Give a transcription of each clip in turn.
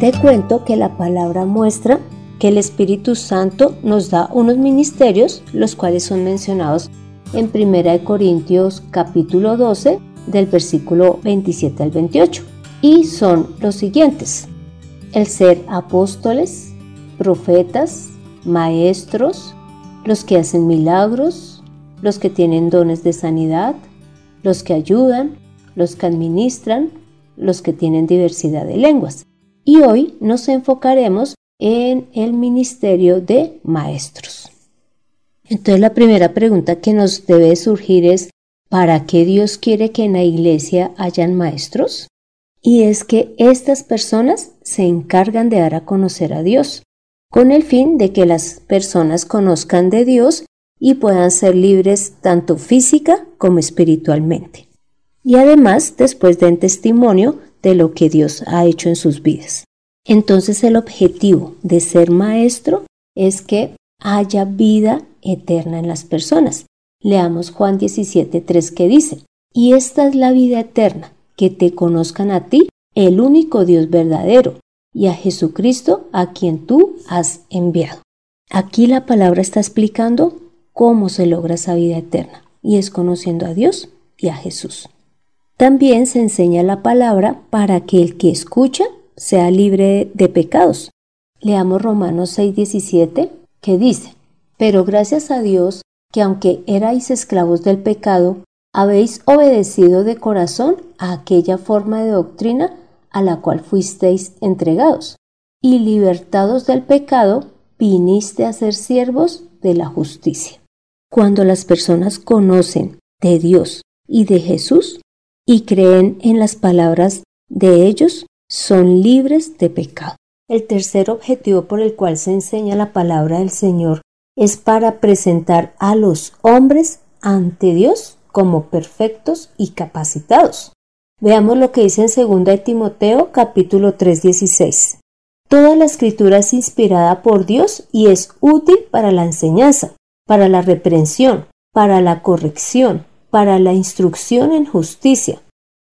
Te cuento que la palabra muestra que el Espíritu Santo nos da unos ministerios, los cuales son mencionados en 1 Corintios capítulo 12 del versículo 27 al 28. Y son los siguientes. El ser apóstoles, profetas, maestros, los que hacen milagros, los que tienen dones de sanidad, los que ayudan, los que administran, los que tienen diversidad de lenguas y hoy nos enfocaremos en el ministerio de maestros. Entonces la primera pregunta que nos debe surgir es, ¿para qué Dios quiere que en la iglesia hayan maestros? Y es que estas personas se encargan de dar a conocer a Dios, con el fin de que las personas conozcan de Dios y puedan ser libres tanto física como espiritualmente. Y además, después den testimonio de lo que Dios ha hecho en sus vidas. Entonces el objetivo de ser maestro es que haya vida eterna en las personas. Leamos Juan 17.3 que dice, y esta es la vida eterna, que te conozcan a ti, el único Dios verdadero, y a Jesucristo a quien tú has enviado. Aquí la palabra está explicando cómo se logra esa vida eterna, y es conociendo a Dios y a Jesús. También se enseña la palabra para que el que escucha sea libre de pecados. Leamos Romanos 6:17 que dice, pero gracias a Dios que aunque erais esclavos del pecado, habéis obedecido de corazón a aquella forma de doctrina a la cual fuisteis entregados, y libertados del pecado, viniste a ser siervos de la justicia. Cuando las personas conocen de Dios y de Jesús, y creen en las palabras de ellos, son libres de pecado. El tercer objetivo por el cual se enseña la palabra del Señor es para presentar a los hombres ante Dios como perfectos y capacitados. Veamos lo que dice en 2 Timoteo capítulo 3:16. Toda la escritura es inspirada por Dios y es útil para la enseñanza, para la reprensión, para la corrección, para la instrucción en justicia,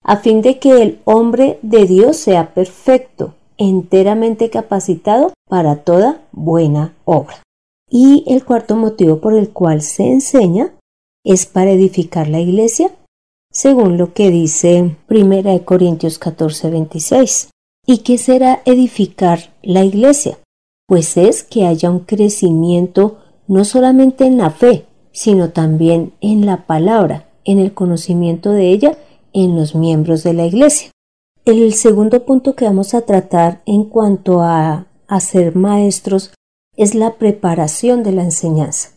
a fin de que el hombre de Dios sea perfecto, enteramente capacitado para toda buena obra. Y el cuarto motivo por el cual se enseña es para edificar la iglesia, según lo que dice 1 Corintios 14, 26. ¿Y qué será edificar la iglesia? Pues es que haya un crecimiento no solamente en la fe, sino también en la palabra, en el conocimiento de ella en los miembros de la Iglesia. El segundo punto que vamos a tratar en cuanto a, a ser maestros es la preparación de la enseñanza.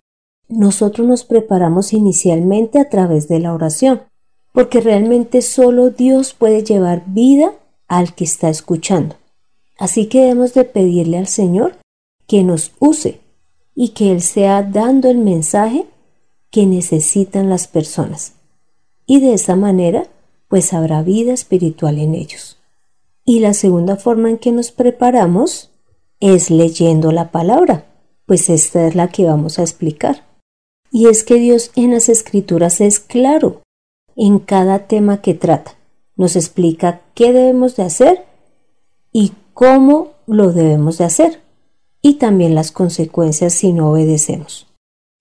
Nosotros nos preparamos inicialmente a través de la oración, porque realmente solo Dios puede llevar vida al que está escuchando. Así que debemos de pedirle al Señor que nos use y que Él sea dando el mensaje que necesitan las personas. Y de esa manera pues habrá vida espiritual en ellos. Y la segunda forma en que nos preparamos es leyendo la palabra, pues esta es la que vamos a explicar. Y es que Dios en las escrituras es claro en cada tema que trata. Nos explica qué debemos de hacer y cómo lo debemos de hacer, y también las consecuencias si no obedecemos.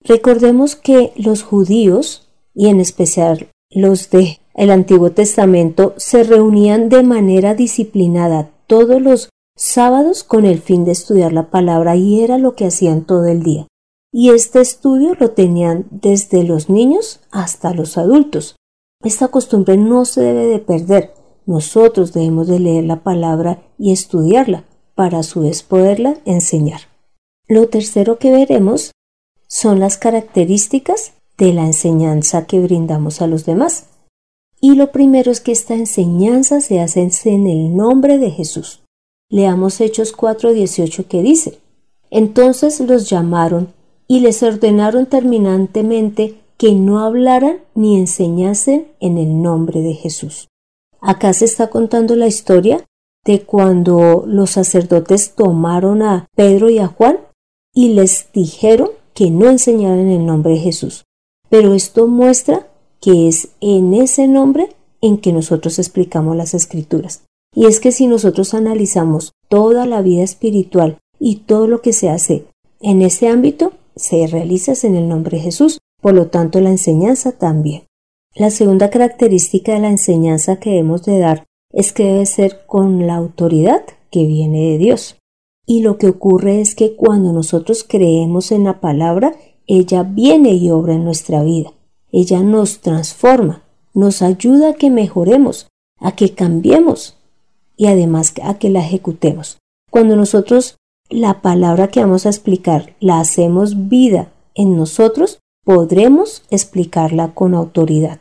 Recordemos que los judíos, y en especial los de el Antiguo Testamento se reunían de manera disciplinada todos los sábados con el fin de estudiar la palabra y era lo que hacían todo el día. Y este estudio lo tenían desde los niños hasta los adultos. Esta costumbre no se debe de perder. Nosotros debemos de leer la palabra y estudiarla para a su vez poderla enseñar. Lo tercero que veremos son las características de la enseñanza que brindamos a los demás. Y lo primero es que esta enseñanza se hace en el nombre de Jesús. Leamos Hechos 4:18 que dice, Entonces los llamaron y les ordenaron terminantemente que no hablaran ni enseñasen en el nombre de Jesús. Acá se está contando la historia de cuando los sacerdotes tomaron a Pedro y a Juan y les dijeron que no enseñaran en el nombre de Jesús. Pero esto muestra que es en ese nombre en que nosotros explicamos las escrituras. Y es que si nosotros analizamos toda la vida espiritual y todo lo que se hace en ese ámbito, se realiza en el nombre de Jesús, por lo tanto la enseñanza también. La segunda característica de la enseñanza que hemos de dar es que debe ser con la autoridad que viene de Dios. Y lo que ocurre es que cuando nosotros creemos en la palabra, ella viene y obra en nuestra vida. Ella nos transforma, nos ayuda a que mejoremos, a que cambiemos y además a que la ejecutemos. Cuando nosotros la palabra que vamos a explicar la hacemos vida en nosotros, podremos explicarla con autoridad,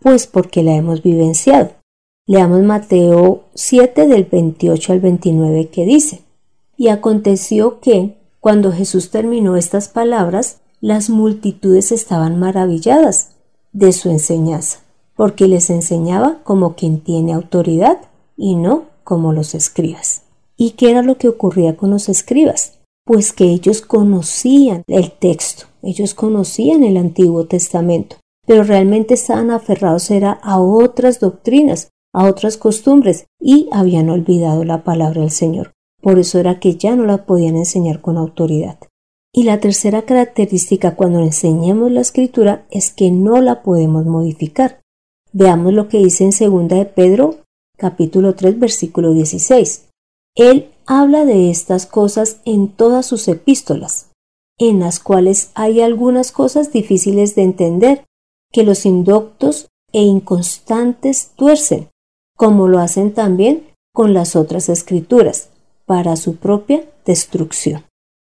pues porque la hemos vivenciado. Leamos Mateo 7 del 28 al 29 que dice, Y aconteció que, cuando Jesús terminó estas palabras, las multitudes estaban maravilladas de su enseñanza, porque les enseñaba como quien tiene autoridad y no como los escribas. ¿Y qué era lo que ocurría con los escribas? Pues que ellos conocían el texto, ellos conocían el Antiguo Testamento, pero realmente estaban aferrados era a otras doctrinas, a otras costumbres y habían olvidado la palabra del Señor. Por eso era que ya no la podían enseñar con autoridad. Y la tercera característica cuando enseñemos la escritura es que no la podemos modificar. Veamos lo que dice en 2 de Pedro capítulo 3 versículo 16. Él habla de estas cosas en todas sus epístolas, en las cuales hay algunas cosas difíciles de entender, que los indoctos e inconstantes tuercen, como lo hacen también con las otras escrituras, para su propia destrucción.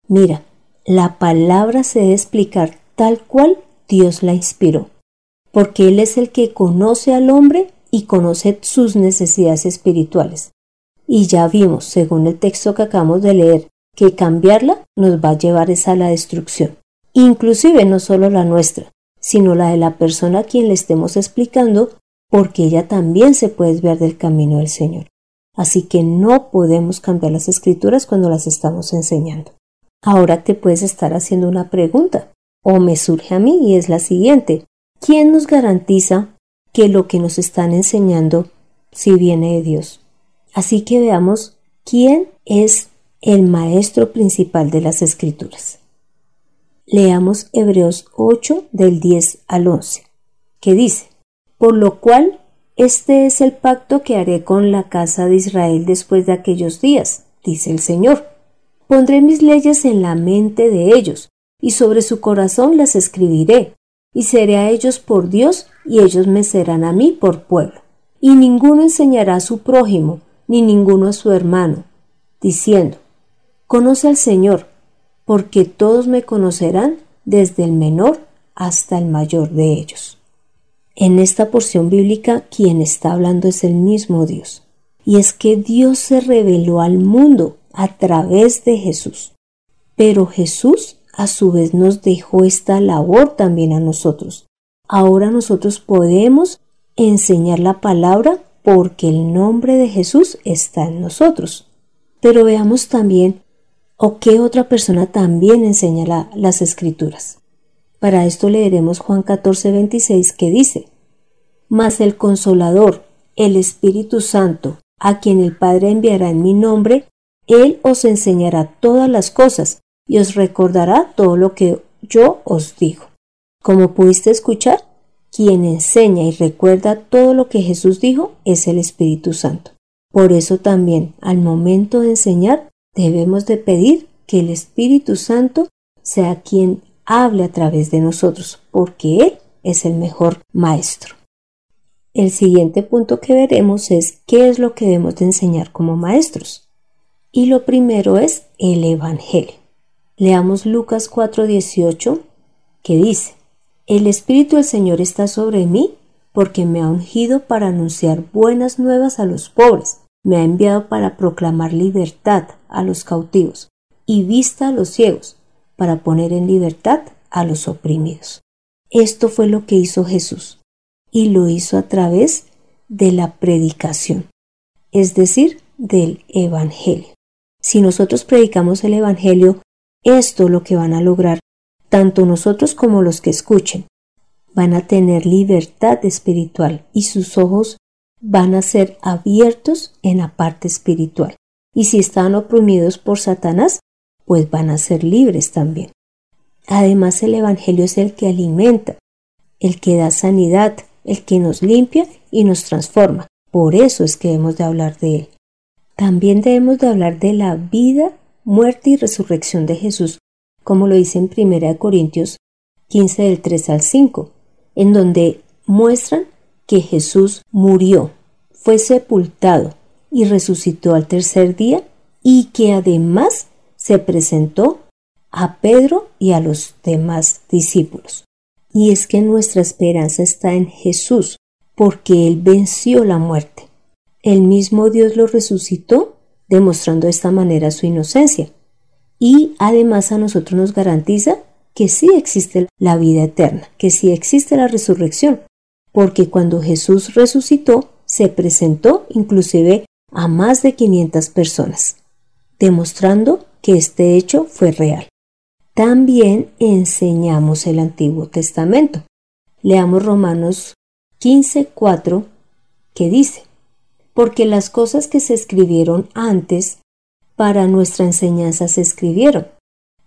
Mira, la palabra se debe explicar tal cual Dios la inspiró, porque Él es el que conoce al hombre y conoce sus necesidades espirituales. Y ya vimos, según el texto que acabamos de leer, que cambiarla nos va a llevar esa a la destrucción. Inclusive no solo la nuestra, sino la de la persona a quien le estemos explicando, porque ella también se puede desviar del camino del Señor. Así que no podemos cambiar las escrituras cuando las estamos enseñando. Ahora te puedes estar haciendo una pregunta, o me surge a mí y es la siguiente. ¿Quién nos garantiza que lo que nos están enseñando si viene de Dios? Así que veamos quién es el maestro principal de las escrituras. Leamos Hebreos 8 del 10 al 11, que dice, por lo cual este es el pacto que haré con la casa de Israel después de aquellos días, dice el Señor. Pondré mis leyes en la mente de ellos, y sobre su corazón las escribiré, y seré a ellos por Dios, y ellos me serán a mí por pueblo. Y ninguno enseñará a su prójimo, ni ninguno a su hermano, diciendo, Conoce al Señor, porque todos me conocerán desde el menor hasta el mayor de ellos. En esta porción bíblica quien está hablando es el mismo Dios. Y es que Dios se reveló al mundo a través de Jesús. Pero Jesús a su vez nos dejó esta labor también a nosotros. Ahora nosotros podemos enseñar la palabra porque el nombre de Jesús está en nosotros. Pero veamos también o qué otra persona también enseña las escrituras. Para esto leeremos Juan 14, 26 que dice, Mas el consolador, el Espíritu Santo, a quien el Padre enviará en mi nombre, Él os enseñará todas las cosas y os recordará todo lo que yo os digo. Como pudiste escuchar, quien enseña y recuerda todo lo que Jesús dijo es el Espíritu Santo. Por eso también, al momento de enseñar, Debemos de pedir que el Espíritu Santo sea quien hable a través de nosotros, porque Él es el mejor maestro. El siguiente punto que veremos es qué es lo que debemos de enseñar como maestros. Y lo primero es el Evangelio. Leamos Lucas 4:18 que dice, El Espíritu del Señor está sobre mí porque me ha ungido para anunciar buenas nuevas a los pobres, me ha enviado para proclamar libertad a los cautivos y vista a los ciegos, para poner en libertad a los oprimidos. Esto fue lo que hizo Jesús, y lo hizo a través de la predicación, es decir, del Evangelio. Si nosotros predicamos el Evangelio, esto es lo que van a lograr tanto nosotros como los que escuchen. Van a tener libertad espiritual y sus ojos van a ser abiertos en la parte espiritual. Y si están oprimidos por Satanás, pues van a ser libres también. Además, el Evangelio es el que alimenta, el que da sanidad, el que nos limpia y nos transforma. Por eso es que debemos de hablar de él. También debemos de hablar de la vida, muerte y resurrección de Jesús, como lo dice en 1 Corintios 15 del 3 al 5, en donde muestran que Jesús murió, fue sepultado y resucitó al tercer día y que además se presentó a Pedro y a los demás discípulos. Y es que nuestra esperanza está en Jesús, porque Él venció la muerte. El mismo Dios lo resucitó, demostrando de esta manera su inocencia. Y además a nosotros nos garantiza que sí existe la vida eterna, que sí existe la resurrección, porque cuando Jesús resucitó, se presentó inclusive a más de 500 personas, demostrando que este hecho fue real. También enseñamos el Antiguo Testamento. Leamos Romanos 15:4 que dice, porque las cosas que se escribieron antes para nuestra enseñanza se escribieron,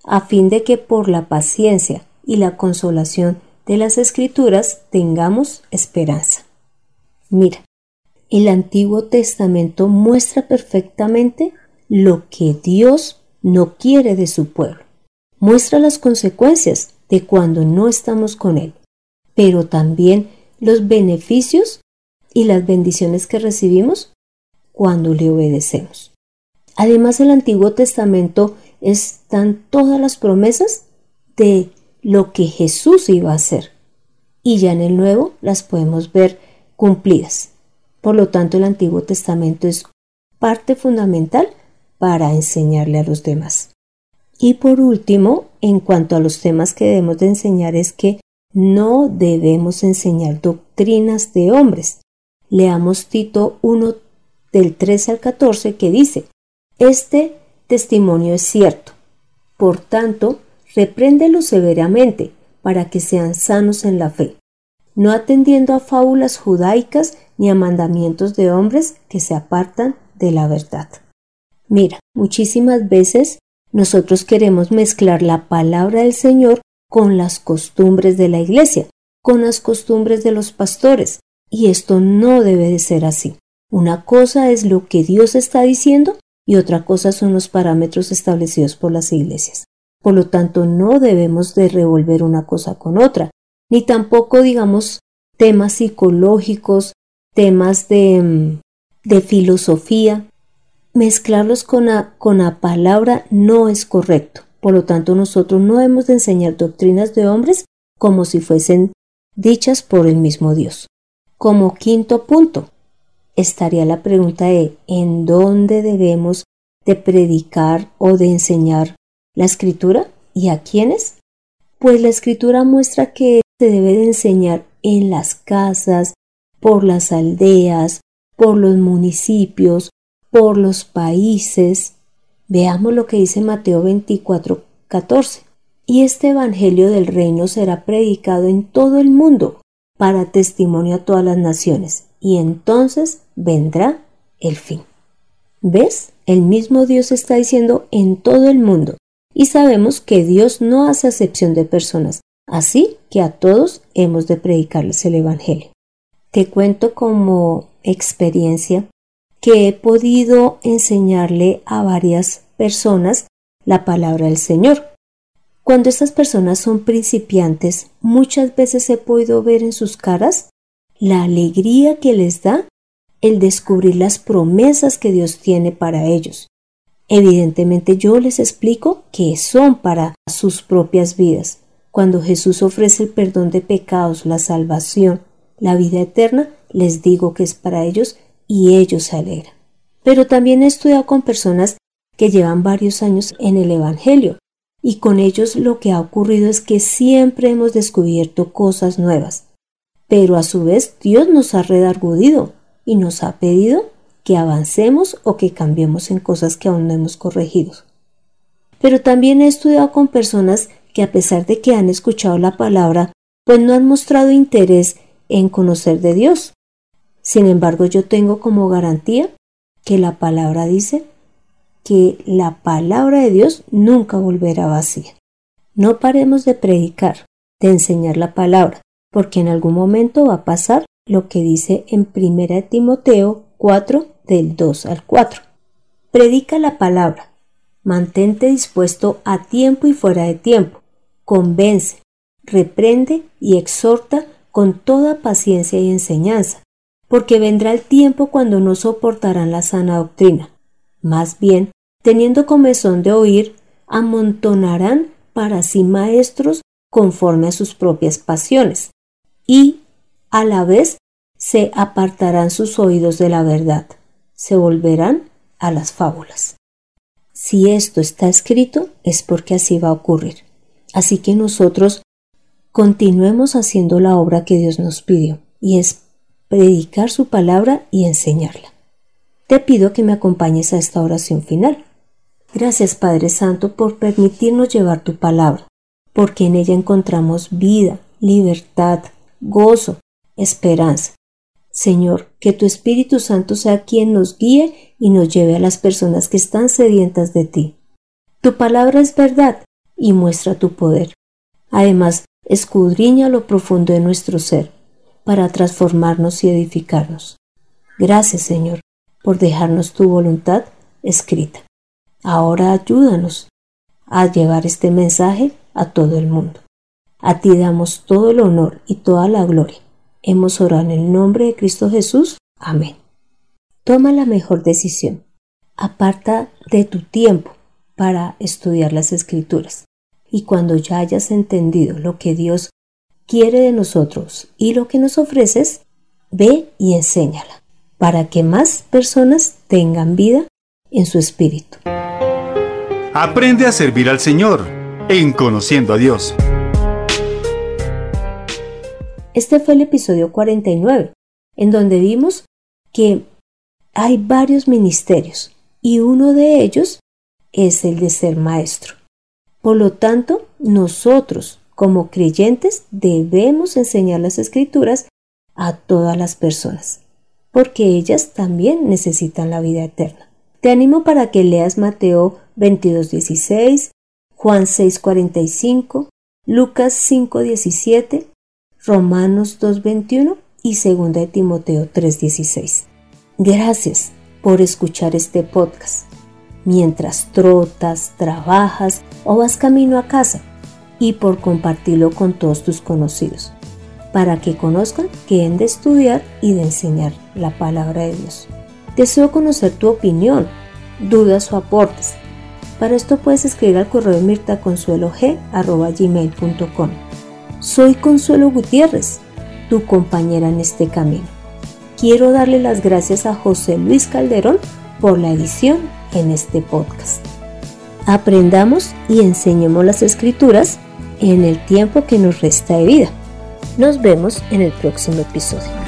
a fin de que por la paciencia y la consolación de las escrituras tengamos esperanza. Mira, el Antiguo Testamento muestra perfectamente lo que Dios no quiere de su pueblo. Muestra las consecuencias de cuando no estamos con Él, pero también los beneficios y las bendiciones que recibimos cuando le obedecemos. Además, el Antiguo Testamento están todas las promesas de lo que Jesús iba a hacer. Y ya en el Nuevo las podemos ver cumplidas. Por lo tanto, el Antiguo Testamento es parte fundamental para enseñarle a los demás. Y por último, en cuanto a los temas que debemos de enseñar es que no debemos enseñar doctrinas de hombres. Leamos Tito 1 del 13 al 14 que dice, Este testimonio es cierto. Por tanto, repréndelo severamente para que sean sanos en la fe, no atendiendo a fábulas judaicas ni a mandamientos de hombres que se apartan de la verdad. Mira, muchísimas veces nosotros queremos mezclar la palabra del Señor con las costumbres de la iglesia, con las costumbres de los pastores, y esto no debe de ser así. Una cosa es lo que Dios está diciendo y otra cosa son los parámetros establecidos por las iglesias. Por lo tanto, no debemos de revolver una cosa con otra, ni tampoco digamos temas psicológicos, temas de, mm, de filosofía, mezclarlos con la, con la palabra no es correcto. Por lo tanto, nosotros no hemos de enseñar doctrinas de hombres como si fuesen dichas por el mismo Dios. Como quinto punto, estaría la pregunta de ¿en dónde debemos de predicar o de enseñar la escritura y a quiénes? Pues la escritura muestra que se debe de enseñar en las casas, por las aldeas, por los municipios, por los países. Veamos lo que dice Mateo 24, 14. Y este Evangelio del reino será predicado en todo el mundo para testimonio a todas las naciones, y entonces vendrá el fin. ¿Ves? El mismo Dios está diciendo en todo el mundo, y sabemos que Dios no hace acepción de personas, así que a todos hemos de predicarles el Evangelio. Te cuento como experiencia que he podido enseñarle a varias personas la palabra del Señor. Cuando estas personas son principiantes, muchas veces he podido ver en sus caras la alegría que les da el descubrir las promesas que Dios tiene para ellos. Evidentemente yo les explico que son para sus propias vidas. Cuando Jesús ofrece el perdón de pecados, la salvación, la vida eterna, les digo que es para ellos y ellos se alegran. Pero también he estudiado con personas que llevan varios años en el Evangelio y con ellos lo que ha ocurrido es que siempre hemos descubierto cosas nuevas. Pero a su vez Dios nos ha redargudido y nos ha pedido que avancemos o que cambiemos en cosas que aún no hemos corregido. Pero también he estudiado con personas que a pesar de que han escuchado la palabra, pues no han mostrado interés en conocer de Dios. Sin embargo, yo tengo como garantía que la palabra dice que la palabra de Dios nunca volverá vacía. No paremos de predicar, de enseñar la palabra, porque en algún momento va a pasar lo que dice en 1 Timoteo 4 del 2 al 4. Predica la palabra, mantente dispuesto a tiempo y fuera de tiempo, convence, reprende y exhorta con toda paciencia y enseñanza, porque vendrá el tiempo cuando no soportarán la sana doctrina. Más bien, teniendo comezón de oír, amontonarán para sí maestros conforme a sus propias pasiones, y a la vez se apartarán sus oídos de la verdad, se volverán a las fábulas. Si esto está escrito es porque así va a ocurrir. Así que nosotros continuemos haciendo la obra que Dios nos pidió, y es predicar su palabra y enseñarla. Te pido que me acompañes a esta oración final. Gracias Padre Santo por permitirnos llevar tu palabra, porque en ella encontramos vida, libertad, gozo, esperanza. Señor, que tu Espíritu Santo sea quien nos guíe y nos lleve a las personas que están sedientas de ti. Tu palabra es verdad y muestra tu poder. Además, escudriña lo profundo de nuestro ser para transformarnos y edificarnos. Gracias, Señor, por dejarnos tu voluntad escrita. Ahora ayúdanos a llevar este mensaje a todo el mundo. A ti damos todo el honor y toda la gloria. Hemos orado en el nombre de Cristo Jesús. Amén. Toma la mejor decisión. Aparta de tu tiempo para estudiar las escrituras. Y cuando ya hayas entendido lo que Dios quiere de nosotros y lo que nos ofreces, ve y enséñala, para que más personas tengan vida en su espíritu. Aprende a servir al Señor en conociendo a Dios. Este fue el episodio 49, en donde vimos que hay varios ministerios y uno de ellos es el de ser maestro. Por lo tanto, nosotros como creyentes debemos enseñar las escrituras a todas las personas, porque ellas también necesitan la vida eterna. Te animo para que leas Mateo 22.16, Juan 6.45, Lucas 5.17, Romanos 2.21 y 2 de Timoteo 3.16. Gracias por escuchar este podcast mientras trotas, trabajas o vas camino a casa y por compartirlo con todos tus conocidos, para que conozcan que han de estudiar y de enseñar la palabra de Dios. Deseo conocer tu opinión, dudas o aportes. Para esto puedes escribir al correo mirtaconsuelog.gmail.com. Soy Consuelo Gutiérrez, tu compañera en este camino. Quiero darle las gracias a José Luis Calderón por la edición en este podcast. Aprendamos y enseñemos las escrituras en el tiempo que nos resta de vida. Nos vemos en el próximo episodio.